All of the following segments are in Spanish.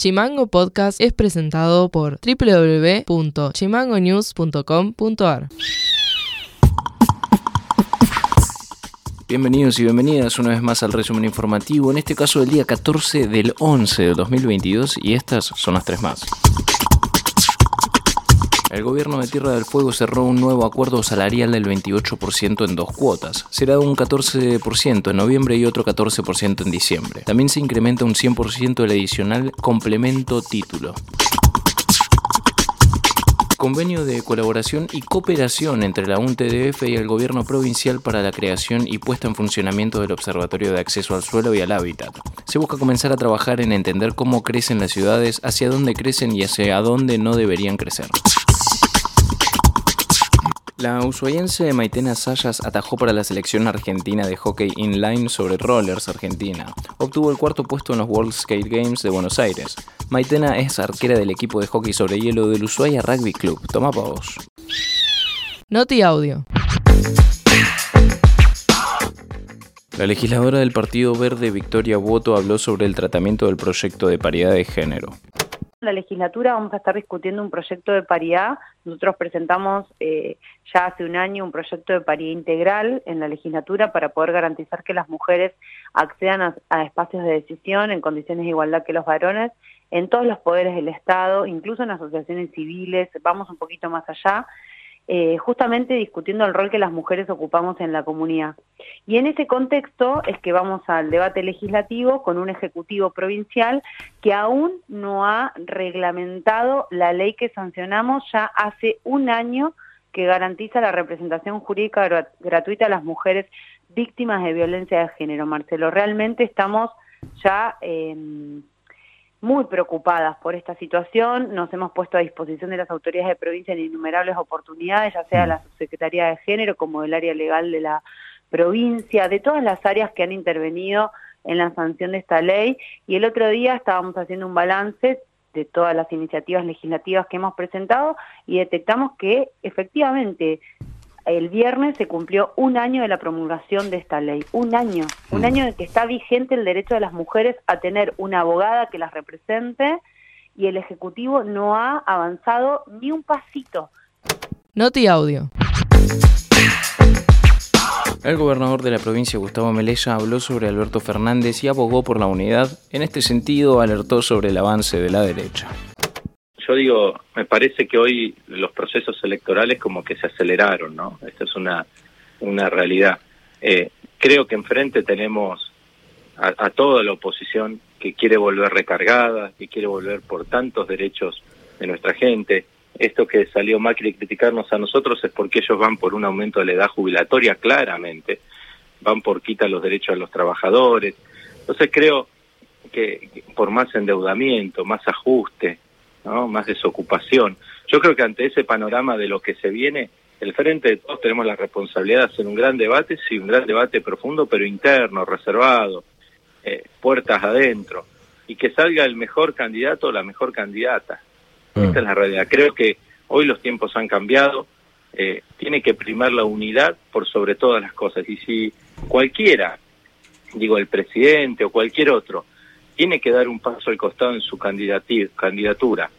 Chimango Podcast es presentado por www.chimangonews.com.ar. Bienvenidos y bienvenidas una vez más al resumen informativo, en este caso del día 14 del 11 de 2022 y estas son las tres más. El gobierno de Tierra del Fuego cerró un nuevo acuerdo salarial del 28% en dos cuotas. Será un 14% en noviembre y otro 14% en diciembre. También se incrementa un 100% el adicional complemento título convenio de colaboración y cooperación entre la UNTDF y el gobierno provincial para la creación y puesta en funcionamiento del Observatorio de Acceso al Suelo y al Hábitat. Se busca comenzar a trabajar en entender cómo crecen las ciudades, hacia dónde crecen y hacia dónde no deberían crecer. La ushuaiense Maitena Sayas atajó para la selección argentina de hockey inline sobre rollers argentina. Obtuvo el cuarto puesto en los World Skate Games de Buenos Aires. Maitena es arquera del equipo de hockey sobre hielo del Ushuaia Rugby Club. Toma pa' vos. Noti audio. La legisladora del Partido Verde, Victoria Boto, habló sobre el tratamiento del proyecto de paridad de género la legislatura vamos a estar discutiendo un proyecto de paridad. Nosotros presentamos eh, ya hace un año un proyecto de paridad integral en la legislatura para poder garantizar que las mujeres accedan a espacios de decisión en condiciones de igualdad que los varones en todos los poderes del Estado, incluso en asociaciones civiles, vamos un poquito más allá. Eh, justamente discutiendo el rol que las mujeres ocupamos en la comunidad. Y en ese contexto es que vamos al debate legislativo con un ejecutivo provincial que aún no ha reglamentado la ley que sancionamos ya hace un año que garantiza la representación jurídica gratuita a las mujeres víctimas de violencia de género. Marcelo, realmente estamos ya... Eh, muy preocupadas por esta situación. Nos hemos puesto a disposición de las autoridades de provincia en innumerables oportunidades, ya sea mm. la Subsecretaría de Género como el área legal de la provincia, de todas las áreas que han intervenido en la sanción de esta ley. Y el otro día estábamos haciendo un balance de todas las iniciativas legislativas que hemos presentado y detectamos que efectivamente el viernes se cumplió un año de la promulgación de esta ley, un año, un mm. año en que está vigente el derecho de las mujeres a tener una abogada que las represente y el Ejecutivo no ha avanzado ni un pasito. Noti audio. El gobernador de la provincia, Gustavo Melella, habló sobre Alberto Fernández y abogó por la unidad. En este sentido, alertó sobre el avance de la derecha yo digo, me parece que hoy los procesos electorales como que se aceleraron, ¿no? Esta es una, una realidad. Eh, creo que enfrente tenemos a, toda la oposición que quiere volver recargada, que quiere volver por tantos derechos de nuestra gente. Esto que salió Macri criticarnos a nosotros es porque ellos van por un aumento de la edad jubilatoria, claramente. Van por quita los derechos a los trabajadores. Entonces creo que por más endeudamiento, más ajuste, ¿no? más desocupación. Yo creo que ante ese panorama de lo que se viene, el frente de todos tenemos la responsabilidad de hacer un gran debate, sí, un gran debate profundo, pero interno, reservado, eh, puertas adentro, y que salga el mejor candidato o la mejor candidata. Mm. Esta es la realidad. Creo que hoy los tiempos han cambiado, eh, tiene que primar la unidad por sobre todas las cosas, y si cualquiera, digo el presidente o cualquier otro, tiene que dar un paso al costado en su candidatura,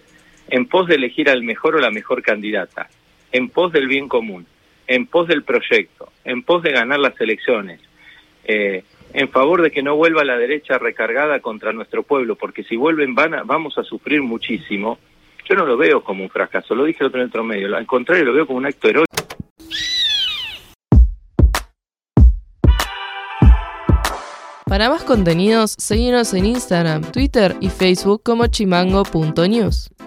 en pos de elegir al mejor o la mejor candidata, en pos del bien común, en pos del proyecto, en pos de ganar las elecciones, eh, en favor de que no vuelva la derecha recargada contra nuestro pueblo, porque si vuelven van vamos a sufrir muchísimo. Yo no lo veo como un fracaso, lo dije el otro en otro medio, al contrario lo veo como un acto heroico. Para más contenidos, seguimos en Instagram, Twitter y Facebook como chimango.news.